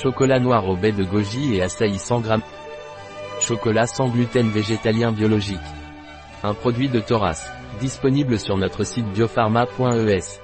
Chocolat noir au baie de goji et açaï 100 g. Chocolat sans gluten végétalien biologique. Un produit de Thoras. Disponible sur notre site biopharma.es.